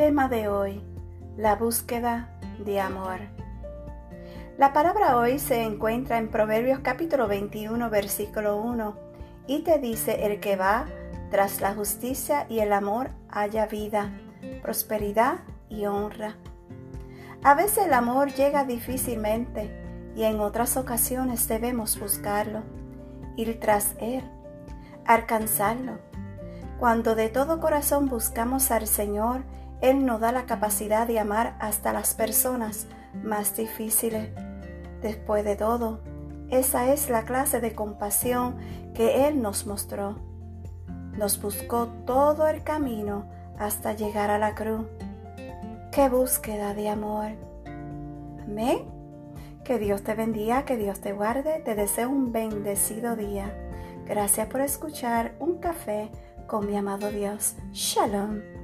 Tema de hoy, la búsqueda de amor. La palabra hoy se encuentra en Proverbios capítulo 21, versículo 1, y te dice, el que va tras la justicia y el amor haya vida, prosperidad y honra. A veces el amor llega difícilmente y en otras ocasiones debemos buscarlo, ir tras él, alcanzarlo. Cuando de todo corazón buscamos al Señor, Él nos da la capacidad de amar hasta las personas más difíciles. Después de todo, esa es la clase de compasión que Él nos mostró. Nos buscó todo el camino hasta llegar a la cruz. ¡Qué búsqueda de amor! Amén. Que Dios te bendiga, que Dios te guarde. Te deseo un bendecido día. Gracias por escuchar un café con mi amado Dios. Shalom.